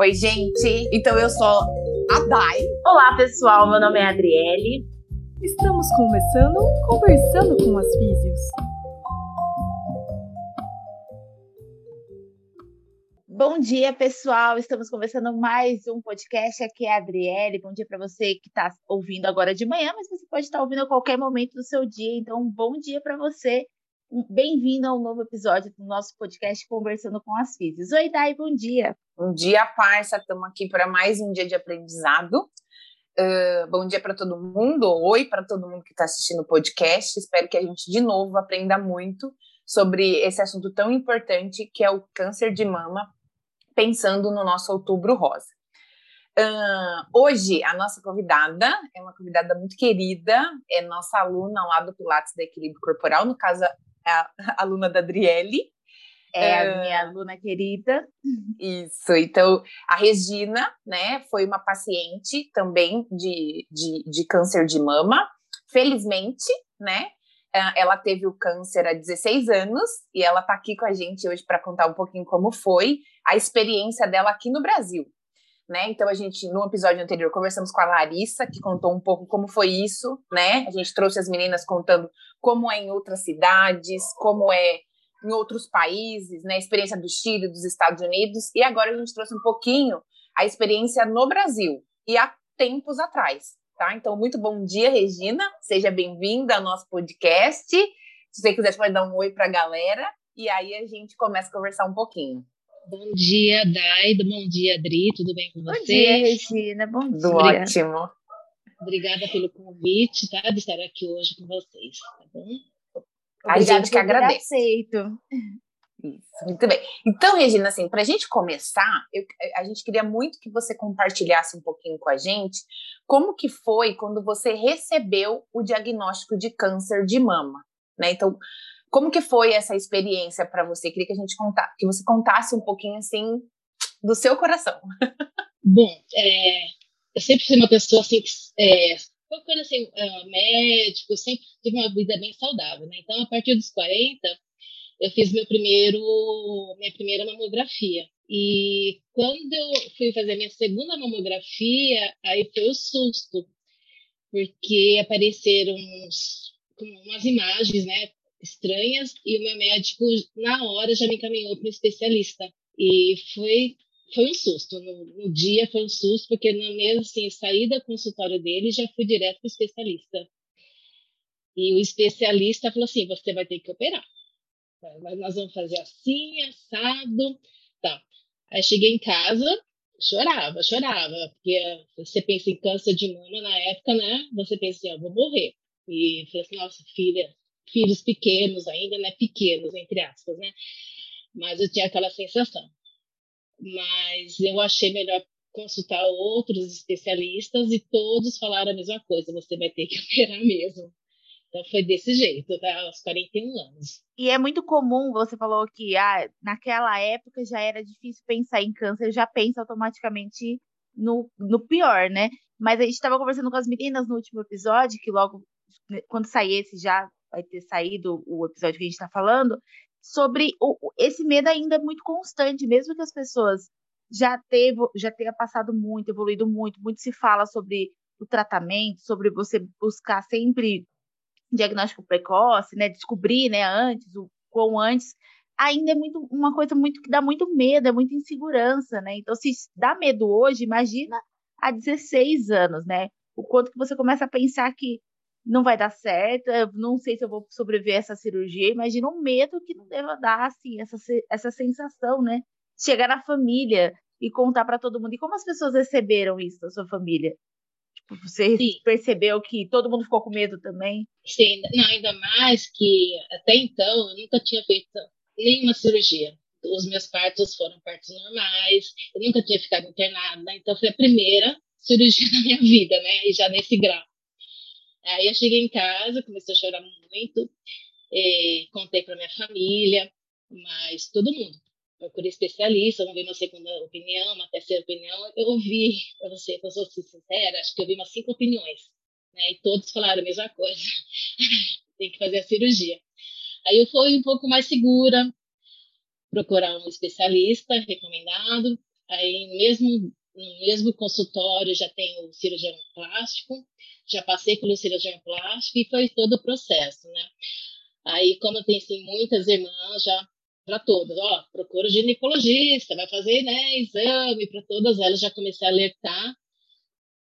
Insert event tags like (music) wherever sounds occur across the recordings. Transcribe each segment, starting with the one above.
Oi, gente. Então eu sou a Dai. Olá, pessoal. Meu nome é Adriele. Estamos começando Conversando com as Físios. Bom dia, pessoal. Estamos começando mais um podcast. Aqui é a Adriele. Bom dia para você que está ouvindo agora de manhã, mas você pode estar ouvindo a qualquer momento do seu dia. Então, um bom dia para você. Bem-vindo ao novo episódio do nosso podcast Conversando com as Físicas. Oi, Dai, bom dia. Bom dia, parça. Estamos aqui para mais um dia de aprendizado. Uh, bom dia para todo mundo. Oi para todo mundo que está assistindo o podcast. Espero que a gente, de novo, aprenda muito sobre esse assunto tão importante que é o câncer de mama, pensando no nosso outubro rosa. Uh, hoje, a nossa convidada é uma convidada muito querida, é nossa aluna lá do Pilates da Equilíbrio Corporal, no caso, a, (laughs) aluna da Adriele. É a minha aluna querida. Isso, então a Regina, né, foi uma paciente também de, de, de câncer de mama. Felizmente, né, ela teve o câncer há 16 anos e ela está aqui com a gente hoje para contar um pouquinho como foi a experiência dela aqui no Brasil. Né? Então a gente no episódio anterior conversamos com a Larissa que contou um pouco como foi isso, né? A gente trouxe as meninas contando como é em outras cidades, como é em outros países, né? A experiência do Chile, dos Estados Unidos e agora a gente trouxe um pouquinho a experiência no Brasil e há tempos atrás, tá? Então muito bom dia, Regina, seja bem-vinda ao nosso podcast. Se você quiser, você pode dar um oi para a galera e aí a gente começa a conversar um pouquinho. Bom dia, Daido. Bom dia, Adri. Tudo bem com vocês? Bom dia, Regina. Bom dia. ótimo. Obrigada pelo convite, tá? De estar aqui hoje com vocês, tá bom? A gente que agradece. Aceito. Isso, muito bem. Então, Regina, assim, para a gente começar, eu, a gente queria muito que você compartilhasse um pouquinho com a gente como que foi quando você recebeu o diagnóstico de câncer de mama, né? Então, como que foi essa experiência para você? Queria que a gente contasse, que você contasse um pouquinho assim do seu coração. (laughs) Bom, é, eu sempre fui uma pessoa assim, é, procurando assim, uh, médico, sempre tive uma vida bem saudável, né? Então, a partir dos 40, eu fiz meu primeiro, minha primeira mamografia. E quando eu fui fazer minha segunda mamografia, aí foi o susto, porque apareceram uns, umas imagens, né, estranhas e o meu médico na hora já me encaminhou para um especialista. E foi foi um susto no, no, dia foi um susto porque na mesma assim saí do consultório dele já fui direto para o especialista. E o especialista falou assim você vai ter que operar. Mas nós vamos fazer assim assado. Tá. Aí cheguei em casa chorava chorava porque você pensa em câncer de mama na época né? Você pensa assim, eu vou morrer. E falei assim nossa filha filhos pequenos ainda, né? Pequenos, entre aspas, né? Mas eu tinha aquela sensação. Mas eu achei melhor consultar outros especialistas e todos falaram a mesma coisa, você vai ter que operar mesmo. Então foi desse jeito, tá? aos 41 anos. E é muito comum, você falou que ah, naquela época já era difícil pensar em câncer, já pensa automaticamente no, no pior, né? Mas a gente estava conversando com as meninas no último episódio, que logo, né, quando sair esse já vai ter saído o episódio que a gente está falando, sobre o, esse medo ainda é muito constante, mesmo que as pessoas já teve, já tenha passado muito, evoluído muito, muito se fala sobre o tratamento, sobre você buscar sempre diagnóstico precoce, né, descobrir, né, antes, o quão antes, ainda é muito uma coisa muito que dá muito medo, é muita insegurança, né? Então, se dá medo hoje, imagina há 16 anos, né? O quanto que você começa a pensar que não vai dar certo, eu não sei se eu vou sobreviver a essa cirurgia. Imagina um medo que não deva dar, assim, essa, essa sensação, né? Chegar na família e contar para todo mundo. E como as pessoas receberam isso da sua família? Tipo, você Sim. percebeu que todo mundo ficou com medo também? Sim, não, ainda mais que até então eu nunca tinha feito nenhuma cirurgia. Os meus partos foram partos normais, eu nunca tinha ficado internada, então foi a primeira cirurgia (laughs) da minha vida, né? E já nesse grau. Aí eu cheguei em casa, comecei a chorar muito, é, contei para minha família, mas todo mundo. Procurei especialista, vamos ver uma segunda opinião, uma terceira opinião. Eu ouvi, para você, para ser sincera, acho que eu vi umas cinco opiniões. Né, e todos falaram a mesma coisa. (laughs) Tem que fazer a cirurgia. Aí eu fui um pouco mais segura, procurar um especialista recomendado. Aí, mesmo no mesmo consultório, já tenho o cirurgião plástico, já passei pelo cirurgião plástico e foi todo o processo, né? Aí, como eu pensei muitas irmãs, já para todas, ó, procura ginecologista, vai fazer, né, exame para todas elas, já comecei a alertar,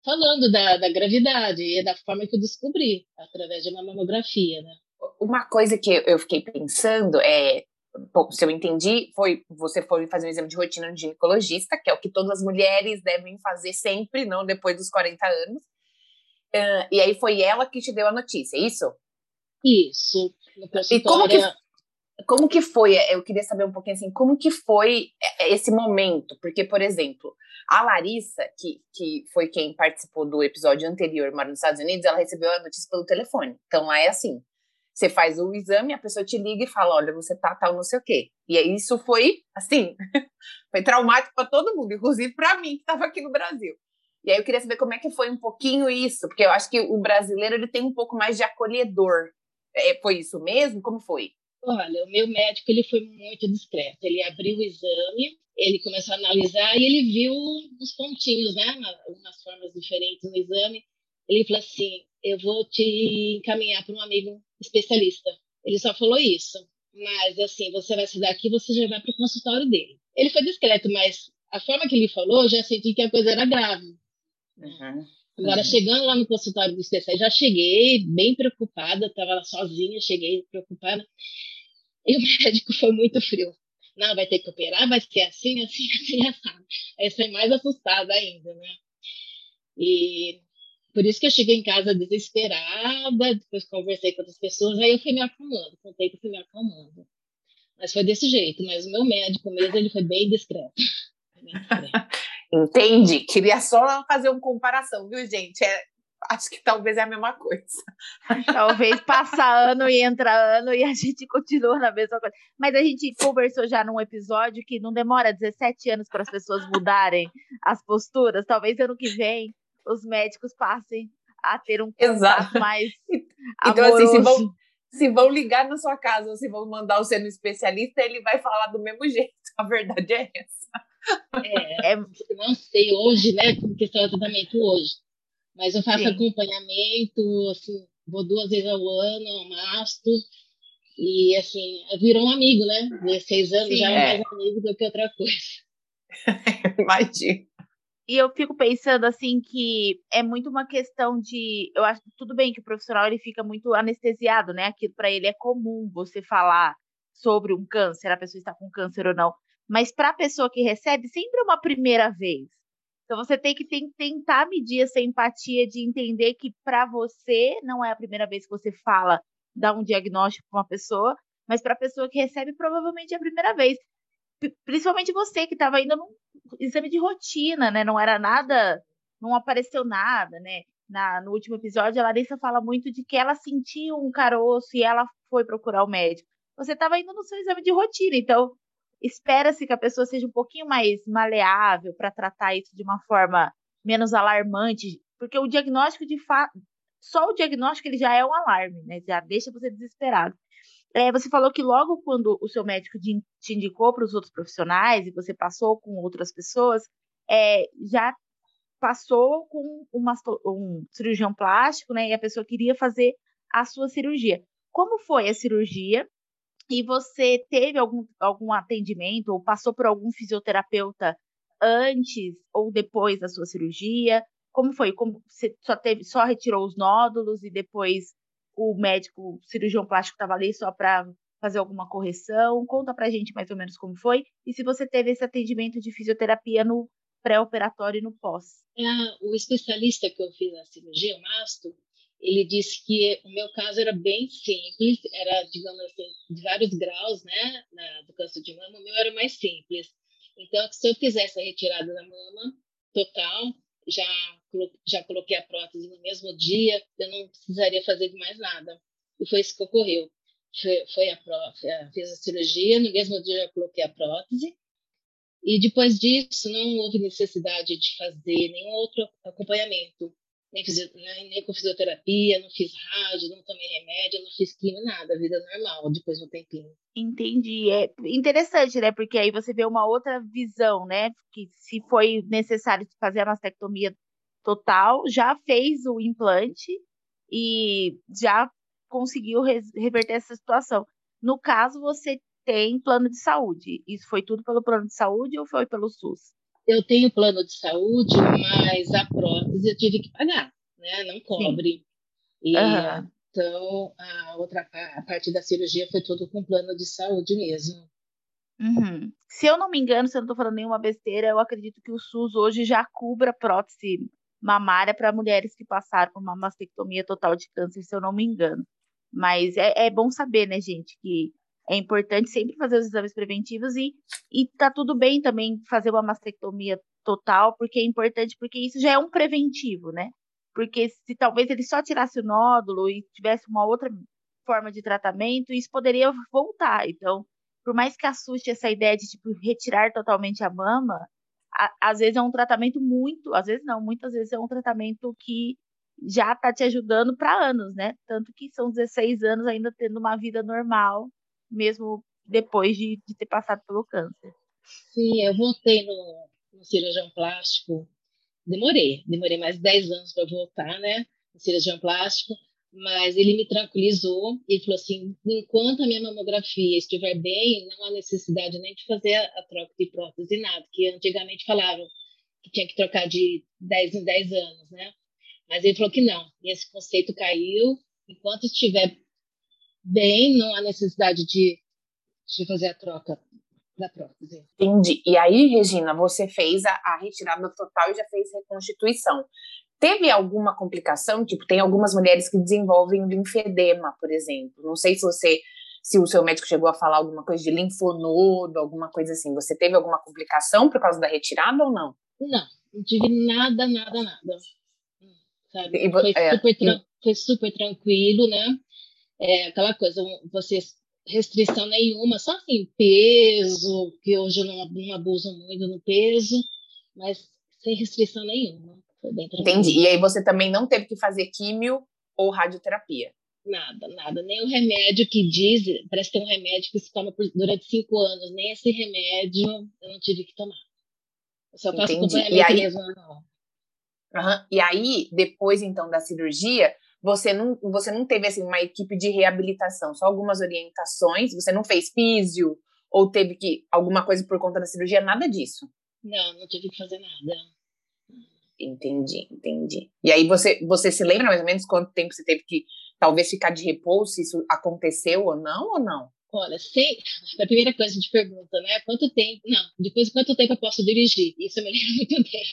falando da, da gravidade e da forma que eu descobri, através de uma mamografia, né. Uma coisa que eu fiquei pensando é, bom, se eu entendi, foi você foi fazer um exame de rotina no ginecologista, que é o que todas as mulheres devem fazer sempre, não depois dos 40 anos. Uh, e aí foi ela que te deu a notícia, é isso? Isso. E como que como que foi? Eu queria saber um pouquinho assim, como que foi é, esse momento? Porque, por exemplo, a Larissa, que, que foi quem participou do episódio anterior, mora nos Estados Unidos, ela recebeu a notícia pelo telefone. Então lá é assim: você faz o exame, a pessoa te liga e fala: olha, você tá tal, não sei o quê. E aí isso foi, assim, (laughs) foi traumático para todo mundo, inclusive para mim, que estava aqui no Brasil. E aí eu queria saber como é que foi um pouquinho isso, porque eu acho que o brasileiro ele tem um pouco mais de acolhedor. É, foi isso mesmo? Como foi? Olha, o meu médico ele foi muito discreto. Ele abriu o exame, ele começou a analisar e ele viu uns pontinhos, né, umas formas diferentes no exame. Ele falou assim: "Eu vou te encaminhar para um amigo especialista". Ele só falou isso. Mas assim, você vai se daqui, você já vai para o consultório dele. Ele foi discreto, mas a forma que ele falou, eu já senti que a coisa era grave. Uhum. Agora, uhum. chegando lá no consultório do especialista, já cheguei bem preocupada, estava lá sozinha, cheguei preocupada. E o (laughs) médico foi muito frio. Não, vai ter que operar, vai ser assim, assim, assim, (laughs) assim. Aí foi mais assustada ainda, né? E por isso que eu cheguei em casa desesperada, depois conversei com outras pessoas, aí eu fui me acalmando, com o tempo fui me acalmando. Mas foi desse jeito, mas o meu médico mesmo, ele foi bem discreto. Bem discreto. (laughs) Entendi. Queria só fazer uma comparação, viu, gente? É, acho que talvez é a mesma coisa. (laughs) Talvez passa ano e entra ano e a gente continua na mesma coisa. Mas a gente conversou já num episódio que não demora 17 anos para as pessoas mudarem as posturas. Talvez ano que vem os médicos passem a ter um contato Exato. mais (laughs) então, amoroso. assim, se vão, se vão ligar na sua casa ou se vão mandar você no especialista, ele vai falar do mesmo (laughs) jeito. A verdade é essa. É, é não sei hoje, né, como que está o tratamento hoje mas eu faço Sim. acompanhamento, assim, vou duas vezes ao ano ao mastro. E, assim, virou um amigo, né? 16 anos Sim, já é, é mais amigo do que outra coisa. (laughs) Imagina. E eu fico pensando assim que é muito uma questão de, eu acho tudo bem que o profissional ele fica muito anestesiado, né? Aquilo para ele é comum você falar sobre um câncer, a pessoa está com câncer ou não, mas para a pessoa que recebe sempre é uma primeira vez. Então você tem que tentar medir essa empatia de entender que para você não é a primeira vez que você fala, dá um diagnóstico para uma pessoa, mas para a pessoa que recebe provavelmente é a primeira vez. Principalmente você que estava indo num exame de rotina, né? Não era nada, não apareceu nada, né? Na, no último episódio, a Larissa fala muito de que ela sentiu um caroço e ela foi procurar o médico. Você estava indo no seu exame de rotina, então espera-se que a pessoa seja um pouquinho mais maleável para tratar isso de uma forma menos alarmante, porque o diagnóstico de fato, só o diagnóstico ele já é um alarme, né? Já deixa você desesperado. É, você falou que logo quando o seu médico te indicou para os outros profissionais e você passou com outras pessoas, é, já passou com uma, um cirurgião plástico, né? E a pessoa queria fazer a sua cirurgia. Como foi a cirurgia? e você teve algum, algum atendimento ou passou por algum fisioterapeuta antes ou depois da sua cirurgia? Como foi? Como você só teve, só retirou os nódulos e depois o médico, o cirurgião plástico estava ali só para fazer alguma correção? Conta pra gente mais ou menos como foi e se você teve esse atendimento de fisioterapia no pré-operatório e no pós. É, o especialista que eu fiz na cirurgia, o Masto, ele disse que o meu caso era bem simples, era, digamos assim, de vários graus, né, na, do câncer de mama, o meu era mais simples. Então, se eu fizesse a retirada da mama total, já, já coloquei a prótese no mesmo dia, eu não precisaria fazer mais nada. E foi isso que ocorreu. Foi, foi a prótese, fiz a cirurgia, no mesmo dia eu coloquei a prótese, e depois disso não houve necessidade de fazer nenhum outro acompanhamento nem, nem, nem, com fisioterapia, não fiz rádio, não tomei remédio, não fiz quimio, nada, vida normal, depois de um tempinho. Entendi. É interessante, né? Porque aí você vê uma outra visão, né? Que se foi necessário fazer a mastectomia total, já fez o implante e já conseguiu reverter essa situação. No caso, você tem plano de saúde. Isso foi tudo pelo plano de saúde ou foi pelo SUS? Eu tenho plano de saúde, mas a prótese eu tive que pagar, né? Não cobre. E, uhum. Então, a outra a parte da cirurgia foi tudo com plano de saúde mesmo. Uhum. Se eu não me engano, se eu não estou falando nenhuma besteira, eu acredito que o SUS hoje já cubra prótese mamária para mulheres que passaram por uma mastectomia total de câncer, se eu não me engano. Mas é, é bom saber, né, gente, que é importante sempre fazer os exames preventivos e, e tá tudo bem também fazer uma mastectomia total, porque é importante, porque isso já é um preventivo, né? Porque se talvez ele só tirasse o nódulo e tivesse uma outra forma de tratamento, isso poderia voltar. Então, por mais que assuste essa ideia de tipo retirar totalmente a mama, às vezes é um tratamento muito, às vezes não, muitas vezes é um tratamento que já está te ajudando para anos, né? Tanto que são 16 anos ainda tendo uma vida normal mesmo depois de, de ter passado pelo câncer. Sim, eu voltei no, no cirurgião plástico, demorei, demorei mais 10 anos para voltar, né, no cirurgião plástico, mas ele me tranquilizou e falou assim, enquanto a minha mamografia estiver bem, não há necessidade nem de fazer a, troca de prótese, nada, que antigamente falavam que tinha que trocar de 10 em 10 anos, né, mas ele falou que não, e esse conceito caiu, enquanto estiver bem, não há necessidade de, de fazer a troca da prótese. Entendi. E aí, Regina, você fez a, a retirada total e já fez reconstituição. Teve alguma complicação? Tipo, tem algumas mulheres que desenvolvem linfedema, por exemplo. Não sei se você, se o seu médico chegou a falar alguma coisa de linfonodo, alguma coisa assim. Você teve alguma complicação por causa da retirada ou não? Não, não tive nada, nada, nada. Sabe? Foi, é, super, foi super tranquilo, né? é, aquela coisa, você restrição nenhuma, só assim, peso, que hoje eu não, não abuso muito no peso, mas sem restrição nenhuma. Entendi. E aí você também não teve que fazer químio ou radioterapia? Nada, nada. Nem o remédio que diz, parece ter um remédio que se toma por, durante cinco anos, nem esse remédio eu não tive que tomar. Eu só faço acompanhamento e aí, mesmo. Uhum. E aí, depois então da cirurgia, você não, você não teve assim, uma equipe de reabilitação, só algumas orientações, você não fez físio ou teve que alguma coisa por conta da cirurgia, nada disso. Não, não tive que fazer nada. Entendi, entendi. E aí você, você se lembra mais ou menos quanto tempo você teve que talvez ficar de repouso, se isso aconteceu ou não, ou não? Olha, sei, a primeira coisa de pergunta, né? Quanto tempo? Não, depois de quanto tempo eu posso dirigir? Isso eu me (laughs) lembro muito bem.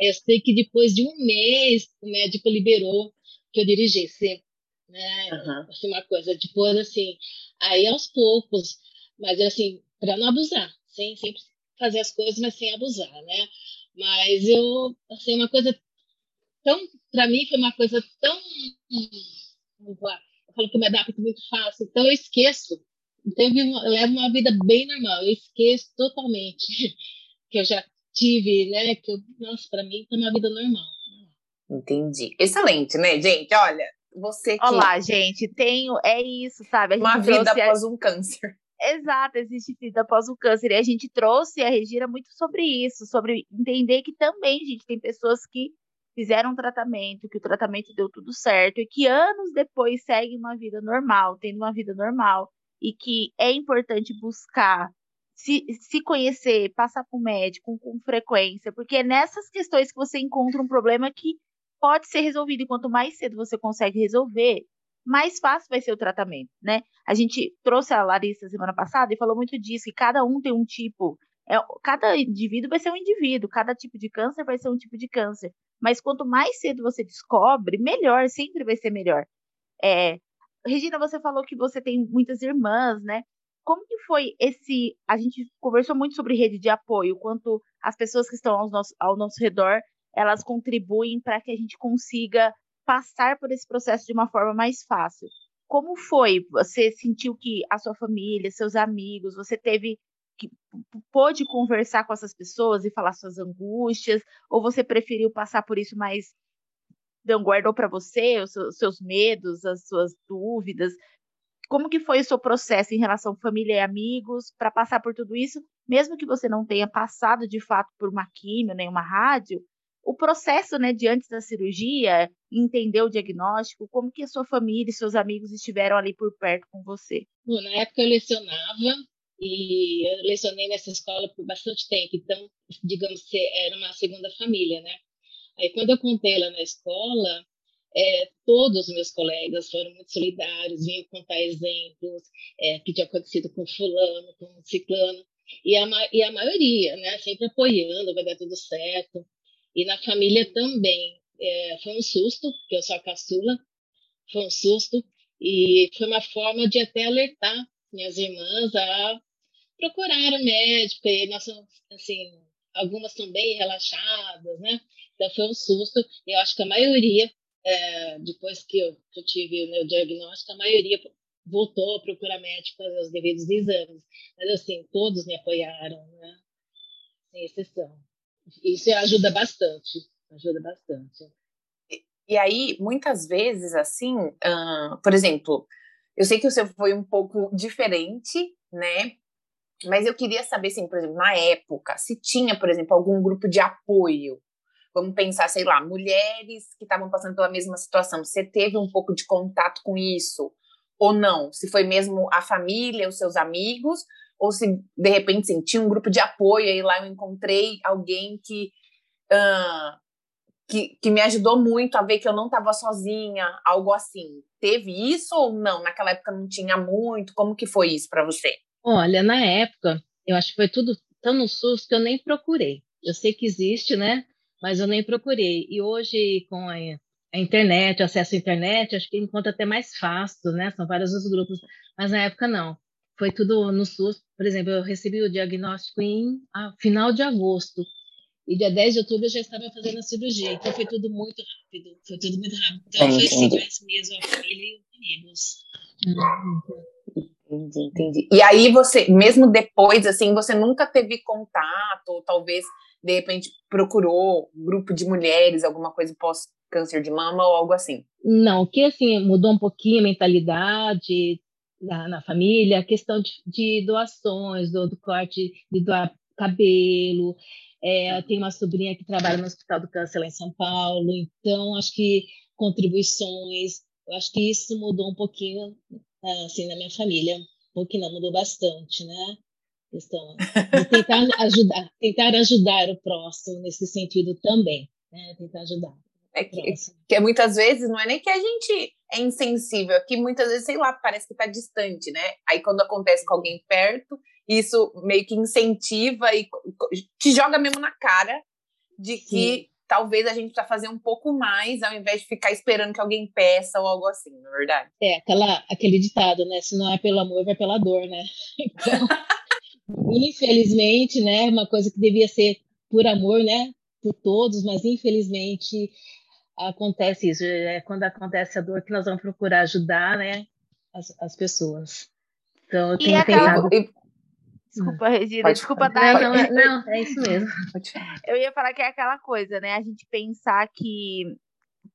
Eu sei que depois de um mês o médico liberou que eu dirigisse, né? Uhum. Assim, uma coisa, depois, assim, aí aos poucos, mas assim, para não abusar, sem sempre fazer as coisas, mas sem abusar, né? Mas eu, assim, uma coisa tão, para mim foi uma coisa tão, eu falo que eu me adapto muito fácil, então eu esqueço, então eu levo uma vida bem normal, eu esqueço totalmente (laughs) que eu já tive, né? Que eu, nossa, para mim tá uma vida normal. Entendi. Excelente, né, gente? Olha, você que... Olá, gente, tenho, é isso, sabe? Uma vida após a... um câncer. Exato, existe vida após o câncer. E a gente trouxe a Regina muito sobre isso, sobre entender que também, gente, tem pessoas que fizeram um tratamento, que o tratamento deu tudo certo, e que anos depois seguem uma vida normal, tendo uma vida normal, e que é importante buscar se, se conhecer, passar com o médico com frequência, porque é nessas questões que você encontra um problema que pode ser resolvido. E quanto mais cedo você consegue resolver, mais fácil vai ser o tratamento, né? A gente trouxe a Larissa semana passada e falou muito disso, que cada um tem um tipo. É, cada indivíduo vai ser um indivíduo, cada tipo de câncer vai ser um tipo de câncer. Mas quanto mais cedo você descobre, melhor, sempre vai ser melhor. É, Regina, você falou que você tem muitas irmãs, né? Como que foi esse. A gente conversou muito sobre rede de apoio, quanto as pessoas que estão ao nosso, ao nosso redor elas contribuem para que a gente consiga passar por esse processo de uma forma mais fácil. Como foi? Você sentiu que a sua família, seus amigos, você teve que pôde conversar com essas pessoas e falar suas angústias, ou você preferiu passar por isso mais não guardou para você os seus medos, as suas dúvidas? Como que foi o seu processo em relação à família e amigos para passar por tudo isso, mesmo que você não tenha passado de fato por uma químio nem uma rádio? O processo, né, de antes da cirurgia, entender o diagnóstico, como que a sua família e seus amigos estiveram ali por perto com você? Bom, na época eu lecionava e eu lecionei nessa escola por bastante tempo, então, digamos que era uma segunda família, né? Aí, quando eu contei lá na escola, é, todos os meus colegas foram muito solidários, vinham contar exemplos é, que tinha acontecido com fulano, com ciclano, e a, e a maioria, né, sempre apoiando, vai dar tudo certo. E na família também. É, foi um susto, porque eu sou a caçula, foi um susto, e foi uma forma de até alertar minhas irmãs a procurar o médico, e nós, assim, algumas estão bem relaxadas, né? Então foi um susto. Eu acho que a maioria, é, depois que eu, que eu, tive o meu diagnóstico, a maioria voltou a procurar médico fazer os devidos exames. Mas assim, todos me apoiaram, né? Sem exceção. Isso ajuda bastante, ajuda bastante. E, aí, muitas vezes, assim, uh, por exemplo, eu sei que o seu foi um pouco diferente, né? Mas eu queria saber, assim, por exemplo, na época, se tinha, por exemplo, algum grupo de apoio. Vamos pensar, sei lá, mulheres que estavam passando pela mesma situação. Você teve um pouco de contato com isso ou não? Se foi mesmo a família, os seus amigos, ou se de repente tinha um grupo de apoio e lá eu encontrei alguém que, uh, que, que me ajudou muito a ver que eu não estava sozinha, algo assim. Teve isso ou não? Naquela época não tinha muito? Como que foi isso para você? Olha, na época, eu acho que foi tudo tão no SUS que eu nem procurei. Eu sei que existe, né? Mas eu nem procurei. E hoje, com a, a internet, o acesso à internet, acho que encontra até mais fácil, né? São vários os grupos. Mas na época, não. Foi tudo no SUS. Por exemplo, eu recebi o diagnóstico em a, final de agosto. E dia 10 de outubro eu já estava fazendo a cirurgia. Então foi tudo muito rápido. Foi tudo muito rápido. Então foi assim, mais mesmo a família e os amigos. Uhum. Entendi, entendi. E aí você, mesmo depois, assim, você nunca teve contato, ou talvez, de repente, procurou um grupo de mulheres, alguma coisa pós câncer de mama ou algo assim? Não, que assim, mudou um pouquinho a mentalidade na, na família, a questão de, de doações, do, do, corte, de doar cabelo. É, tem uma sobrinha que trabalha no Hospital do Câncer lá em São Paulo, então acho que contribuições, eu acho que isso mudou um pouquinho assim, na minha família, o que não mudou bastante, né? Questão de tentar (laughs) ajudar, tentar ajudar o próximo nesse sentido também, né? Tentar ajudar. É que, que muitas vezes não é nem que a gente é insensível, que muitas vezes, sei lá, parece que está distante, né? Aí quando acontece com alguém perto, isso meio que incentiva e te joga mesmo na cara de que Sim talvez a gente precisa fazer um pouco mais ao invés de ficar esperando que alguém peça ou algo assim, não é verdade? É, aquela, aquele ditado, né? Se não é pelo amor, vai pela dor, né? (laughs) Então, infelizmente, né? Uma coisa que devia ser por amor, né? Por todos, mas infelizmente acontece isso. É quando acontece a dor que nós vamos procurar ajudar, né? As, as pessoas. Então, eu tenho aquela... Desculpa, Regina. Pode, desculpa, dar. Não, não, não, é (laughs) isso mesmo. Eu ia falar que é aquela coisa, né? A gente pensar que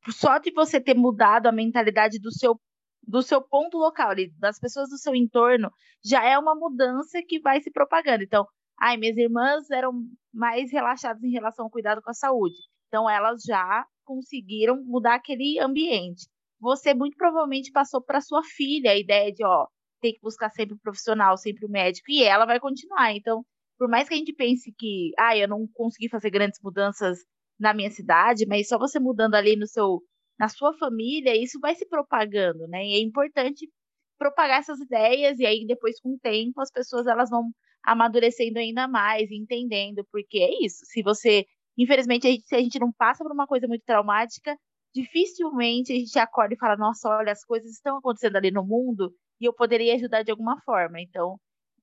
só de você ter mudado a mentalidade do seu do seu ponto local, ali, das pessoas do seu entorno, já é uma mudança que vai se propagando. Então, ai, minhas irmãs eram mais relaxadas em relação ao cuidado com a saúde. Então, elas já conseguiram mudar aquele ambiente. Você muito provavelmente passou para sua filha a ideia de, ó, tem que buscar sempre o profissional, sempre o médico, e ela vai continuar. Então, por mais que a gente pense que, ah, eu não consegui fazer grandes mudanças na minha cidade, mas só você mudando ali no seu, na sua família, isso vai se propagando, né? E é importante propagar essas ideias e aí depois com o tempo as pessoas elas vão amadurecendo ainda mais, entendendo, porque é isso. Se você, infelizmente, a gente, se a gente não passa por uma coisa muito traumática, dificilmente a gente acorda e fala, nossa, olha, as coisas estão acontecendo ali no mundo e eu poderia ajudar de alguma forma. Então,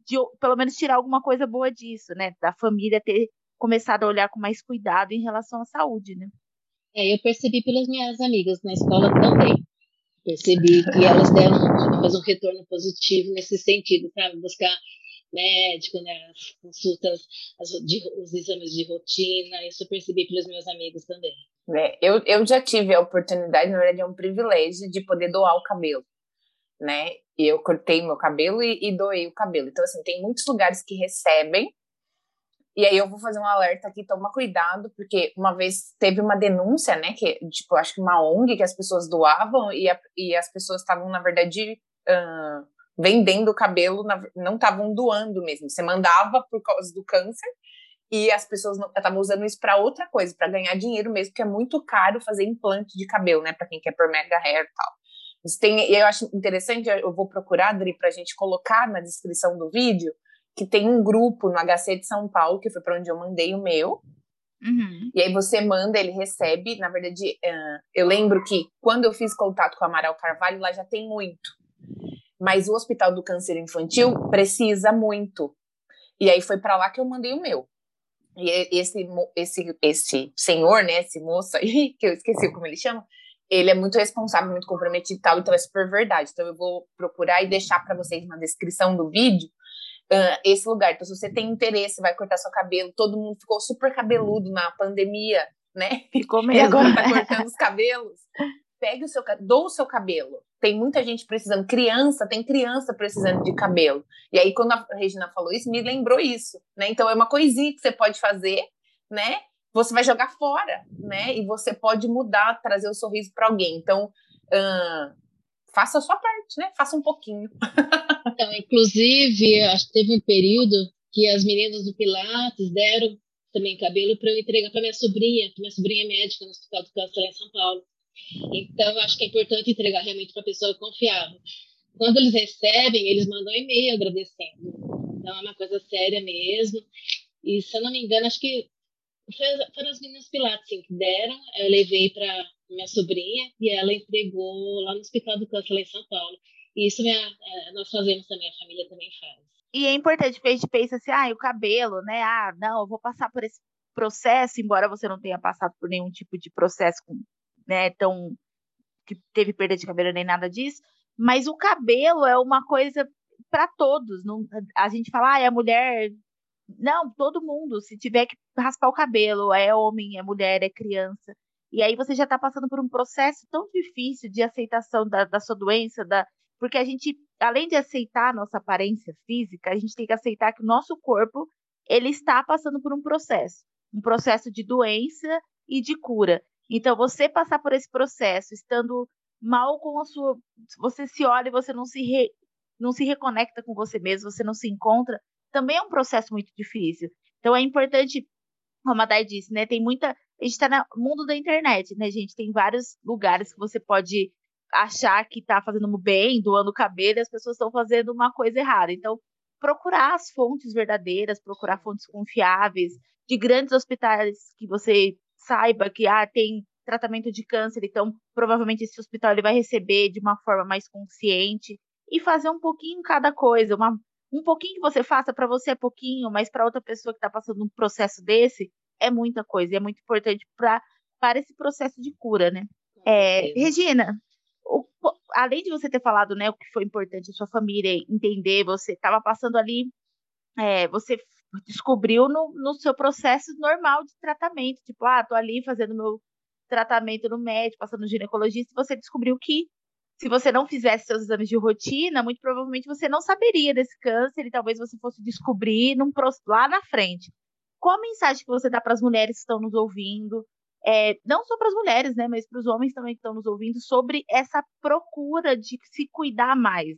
de, pelo menos tirar alguma coisa boa disso, né? Da família ter começado a olhar com mais cuidado em relação à saúde, né? É, eu percebi pelas minhas amigas na escola também. Percebi que elas deram um retorno positivo nesse sentido, para buscar médico, né, as consultas, as, de, os exames de rotina, isso eu percebi pelos meus amigos também. É, eu, eu já tive a oportunidade, na verdade é um privilégio, de poder doar o cabelo, né? E eu cortei meu cabelo e, e doei o cabelo. Então, assim, tem muitos lugares que recebem, e aí eu vou fazer um alerta aqui, toma cuidado, porque uma vez teve uma denúncia, né, que, tipo, acho que uma ONG que as pessoas doavam e, a, e as pessoas estavam, na verdade, uh, vendendo o cabelo, na, não estavam doando mesmo. Você mandava por causa do câncer e as pessoas estavam usando isso para outra coisa, para ganhar dinheiro mesmo, que é muito caro fazer implante de cabelo, né, para quem quer por mega hair e tal. Isso tem, e eu acho interessante, eu vou procurar, Adri, para a gente colocar na descrição do vídeo, que tem um grupo no HC de São Paulo, que foi para onde eu mandei o meu. Uhum. E aí você manda, ele recebe. Na verdade, uh, eu lembro que quando eu fiz contato com a Amaral Carvalho, lá já tem muito. Mas o Hospital do Câncer Infantil precisa muito. E aí foi para lá que eu mandei o meu. E esse, esse, esse senhor, né, esse moço aí, (laughs) que eu esqueci como ele chama, ele é muito responsável, muito comprometido e tal, então é super verdade. Então eu vou procurar e deixar para vocês na descrição do vídeo uh, esse lugar. Então, se você tem interesse, vai cortar seu cabelo. Todo mundo ficou super cabeludo na pandemia, né? Ficou mesmo. E agora tá cortando os cabelos. Pegue o seu, dou o seu cabelo. Tem muita gente precisando, criança, tem criança precisando de cabelo. E aí, quando a Regina falou isso, me lembrou isso, né? Então, é uma coisinha que você pode fazer, né? Você vai jogar fora, né? E você pode mudar, trazer o um sorriso para alguém. Então, uh, faça a sua parte, né? Faça um pouquinho. (laughs) Então, inclusive, acho que teve um período que as meninas do Pilates deram também cabelo para eu entregar para minha sobrinha, que minha sobrinha é médica no Hospital do Câncer em São Paulo. Então, acho que é importante entregar realmente para a pessoa confiável. Quando eles recebem, eles mandam um e-mail agradecendo. Então, é uma coisa séria mesmo. E, se eu não me engano, acho que foram as meninas Pilates sim, que deram. Eu levei para minha sobrinha e ela entregou lá no Hospital do Câncer lá em São Paulo. E isso minha, é, nós fazemos também, a família também faz. E é importante, porque a gente pensa assim, ah, o cabelo, né? Ah, não, eu vou passar por esse processo, embora você não tenha passado por nenhum tipo de processo, né, tão que teve perda de cabelo nem nada disso, mas o cabelo é uma coisa para todos. Não, a gente fala, ah, é mulher. Não, todo mundo. Se tiver que raspar o cabelo, é homem, é mulher, é criança. E aí você já está passando por um processo tão difícil de aceitação da, da sua doença, da, porque a gente, além de aceitar a nossa aparência física, a gente tem que aceitar que o nosso corpo ele está passando por um processo, um processo de doença e de cura. Então, você passar por esse processo, estando mal com a sua, você se olha e você não se re, não se reconecta com você mesmo, você não se encontra, também é um processo muito difícil. Então, é importante, como a Dai disse, né? Tem muita, a gente está no mundo da internet, né, gente? Tem vários lugares que você pode achar que está fazendo bem, doando cabelo, e as pessoas estão fazendo uma coisa errada. Então, procurar as fontes verdadeiras, procurar fontes confiáveis, de grandes hospitais que você saiba que ah, tem tratamento de câncer, então provavelmente esse hospital ele vai receber de uma forma mais consciente e fazer um pouquinho cada coisa, uma, um pouquinho que você faça para você é pouquinho, mas para outra pessoa que está passando um processo desse é muita coisa, e é muito importante para para esse processo de cura, né? É, Regina, o, além de você ter falado, né, o que foi importante a sua família entender, você estava passando ali, é, você descobriu no, no seu processo normal de tratamento, tipo, ah, tô ali fazendo meu tratamento no médico, passando no ginecologista, e você descobriu que se você não fizesse seus exames de rotina, muito provavelmente você não saberia desse câncer e talvez você fosse descobrir num, lá na frente. Qual a mensagem que você dá para as mulheres que estão nos ouvindo? é, não só para as mulheres, né, mas para os homens também que estão nos ouvindo, sobre essa procura de se cuidar mais.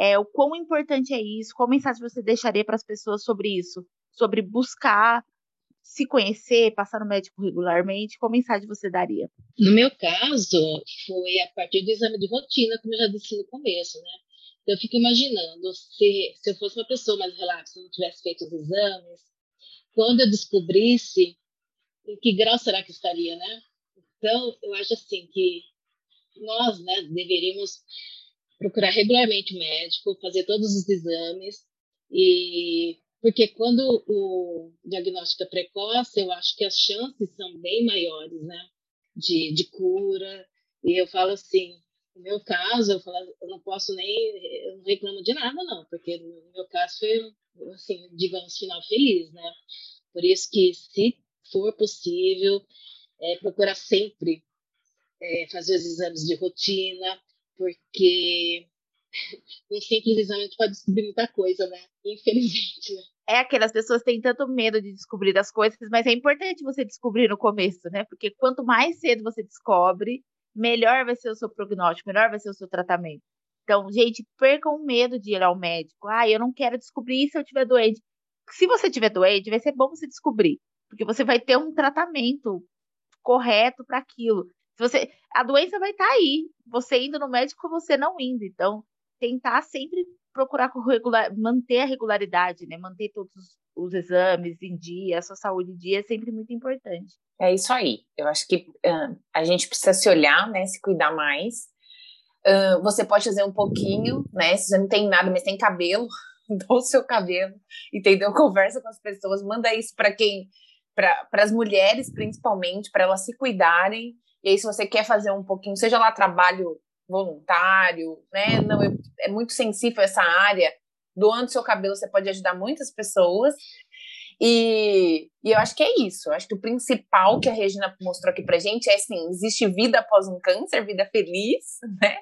É, o quão importante é isso? Qual mensagem você deixaria para as pessoas sobre isso? Sobre buscar se conhecer, passar no médico regularmente? Qual mensagem você daria? No meu caso, foi a partir do exame de rotina, como eu já disse no começo, né? Então, eu fico imaginando se, se eu fosse uma pessoa mais relapsa, não tivesse feito os exames, quando eu descobrisse em que grau será que estaria, né? Então, eu acho assim que nós, né, deveríamos procurar regularmente o médico, fazer todos os exames e porque quando o diagnóstico é precoce, eu acho que as chances são bem maiores, né, de, de cura. E eu falo assim, No meu caso, eu, falo, eu não posso nem, eu não reclamo de nada, não, porque no meu caso foi, assim, digamos, final feliz, né? Por isso que, se for possível, é, procurar sempre é, fazer os exames de rotina, porque um simples exame pode descobrir muita coisa, né? Infelizmente, né? É aquelas pessoas têm tanto medo de descobrir as coisas, mas é importante você descobrir no começo, né? Porque quanto mais cedo você descobre, melhor vai ser o seu prognóstico, melhor vai ser o seu tratamento. Então, gente, percam o medo de ir ao médico. Ah, eu não quero descobrir se eu estiver doente. Se você estiver doente, vai ser bom você descobrir, porque você vai ter um tratamento correto para aquilo. Você, a doença vai estar tá aí, você indo no médico ou você não indo. Então, tentar sempre procurar regular, manter a regularidade, né? Manter todos os, os, exames em dia, a sua saúde em dia é sempre muito importante. É isso aí. Eu acho que uh, a gente precisa se olhar, né? Se cuidar mais. Uh, você pode fazer um pouquinho, né? Se você não tem nada, mas tem cabelo, (laughs) dá o seu cabelo, entendeu? Conversa com as pessoas, manda isso para quem, para as mulheres principalmente, para elas se cuidarem. E aí, se você quer fazer um pouquinho, seja lá trabalho voluntário, né? Não, é muito sensível essa área. Doando seu cabelo, você pode ajudar muitas pessoas. E, e, eu acho que é isso. Eu acho que o principal que a Regina mostrou aqui pra gente é assim: existe vida após um câncer, vida feliz, né?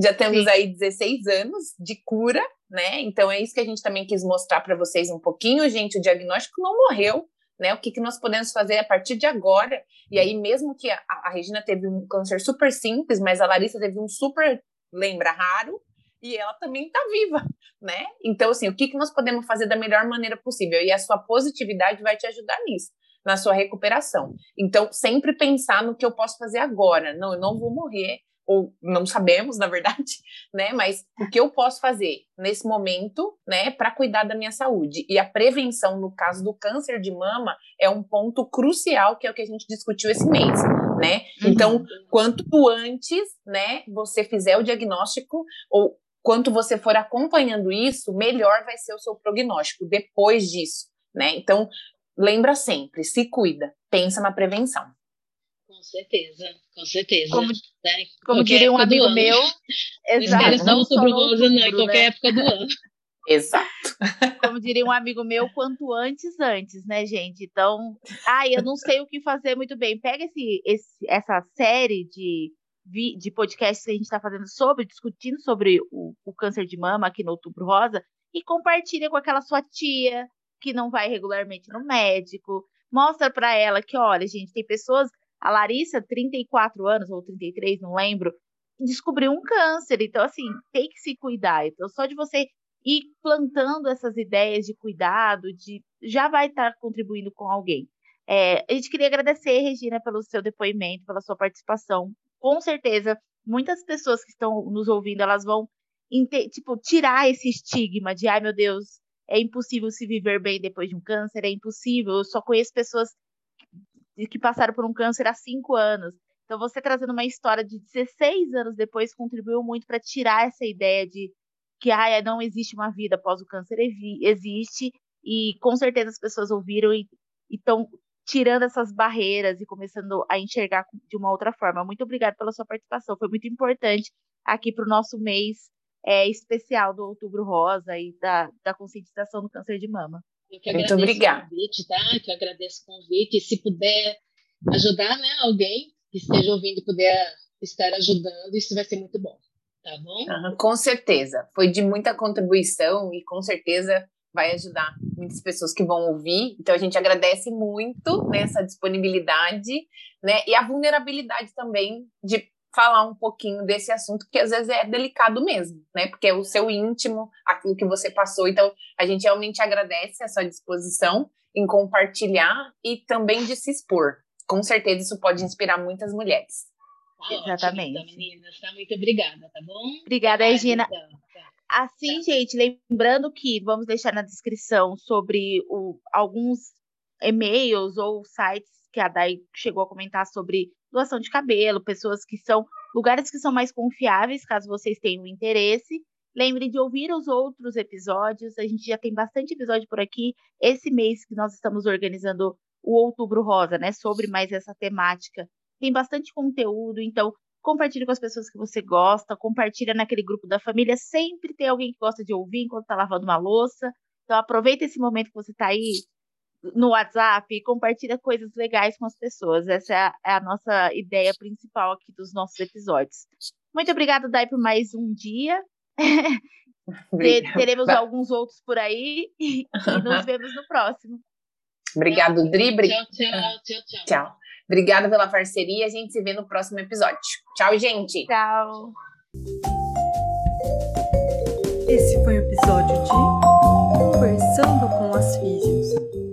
Já temos Sim. aí 16 anos de cura, né? Então é isso que a gente também quis mostrar para vocês um pouquinho, gente. O diagnóstico não morreu, né? O que, que nós podemos fazer a partir de agora? E aí, mesmo que a, a Regina teve um câncer super simples, mas a Larissa teve um super, lembra, raro, e ela também está viva, (laughs) né? Então, assim, o que, que nós podemos fazer da melhor maneira possível? E a sua positividade vai te ajudar nisso, na sua recuperação. Então, sempre pensar no que eu posso fazer agora. Não, eu não vou morrer, ou não sabemos, (laughs) na verdade, né? Mas o que eu posso fazer nesse momento, né, para cuidar da minha saúde? E a prevenção no caso do câncer de mama é um ponto crucial, que é o que a gente discutiu esse mês, né? Uhum. Então, quanto antes, né, você fizer o diagnóstico ou quanto você for acompanhando isso, melhor vai ser o seu prognóstico depois disso, né? Então, lembra sempre, se cuida, pensa na prevenção. Com certeza, com certeza. Como, né? como diria um amigo meu, exato. Não sobre o outubro, não, em qualquer né? época do ano. (laughs) Exato. Como diria um amigo meu, quanto antes, antes, né, gente? Então, ai, eu não sei o que fazer muito bem. Pega esse, esse, essa série de, de podcasts que a gente está fazendo sobre, discutindo sobre o, o câncer de mama aqui no Outubro Rosa, e compartilha com aquela sua tia que não vai regularmente no médico. Mostra para ela que, olha, gente, tem pessoas a Larissa, 34 anos ou 33, não lembro, descobriu um câncer. Então, assim, tem que se cuidar. Então, só de você ir plantando essas ideias de cuidado, de já vai estar contribuindo com alguém. É, a gente queria agradecer, Regina, pelo seu depoimento, pela sua participação. Com certeza, muitas pessoas que estão nos ouvindo, elas vão tipo, tirar esse estigma de, ai meu Deus, é impossível se viver bem depois de um câncer, é impossível. Eu só conheço pessoas que passaram por um câncer há cinco anos. Então, você trazendo uma história de 16 anos depois contribuiu muito para tirar essa ideia de que ah, não existe uma vida após o câncer. Existe, e com certeza as pessoas ouviram e estão tirando essas barreiras e começando a enxergar de uma outra forma. Muito obrigada pela sua participação, foi muito importante aqui para o nosso mês é, especial do Outubro Rosa e da, da conscientização do câncer de mama. Eu que Muito obrigada. o convite, tá? Que eu agradeço o convite. E se puder ajudar né, alguém que esteja ouvindo e puder estar ajudando, isso vai ser muito bom. Tá bom? Com certeza. Foi de muita contribuição e com certeza vai ajudar muitas pessoas que vão ouvir. Então a gente agradece muito nessa né, disponibilidade, né? E a vulnerabilidade também de falar um pouquinho desse assunto, que às vezes é delicado mesmo, né? Porque é o seu íntimo, aquilo que você passou. Então, a gente realmente agradece a sua disposição em compartilhar e também de se expor. Com certeza isso pode inspirar muitas mulheres. Tá Exatamente. Ótimo, meninas, tá? Muito obrigada, tá bom? Obrigada, Regina. Então, tá. Assim, tá. gente, lembrando que vamos deixar na descrição sobre o, alguns e-mails ou sites que a Dai chegou a comentar sobre doação de cabelo, pessoas que são lugares que são mais confiáveis, caso vocês tenham interesse. Lembrem de ouvir os outros episódios. A gente já tem bastante episódio por aqui. Esse mês que nós estamos organizando o Outubro Rosa, né, sobre mais essa temática, tem bastante conteúdo. Então, compartilhe com as pessoas que você gosta, compartilha naquele grupo da família. Sempre tem alguém que gosta de ouvir enquanto está lavando uma louça. Então aproveita esse momento que você está aí no WhatsApp e compartilha coisas legais com as pessoas. Essa é a, é a nossa ideia principal aqui dos nossos episódios. Muito obrigada, Dai, por mais um dia. (laughs) Teremos alguns outros por aí (laughs) e, e nos (laughs) vemos no próximo. Obrigado, Dri. Tchau, tchau, tchau, tchau. Tchau. Obrigada pela parceria. A gente se vê no próximo episódio. Tchau, gente. Tchau. Esse foi o episódio de Conversando com as Físicas.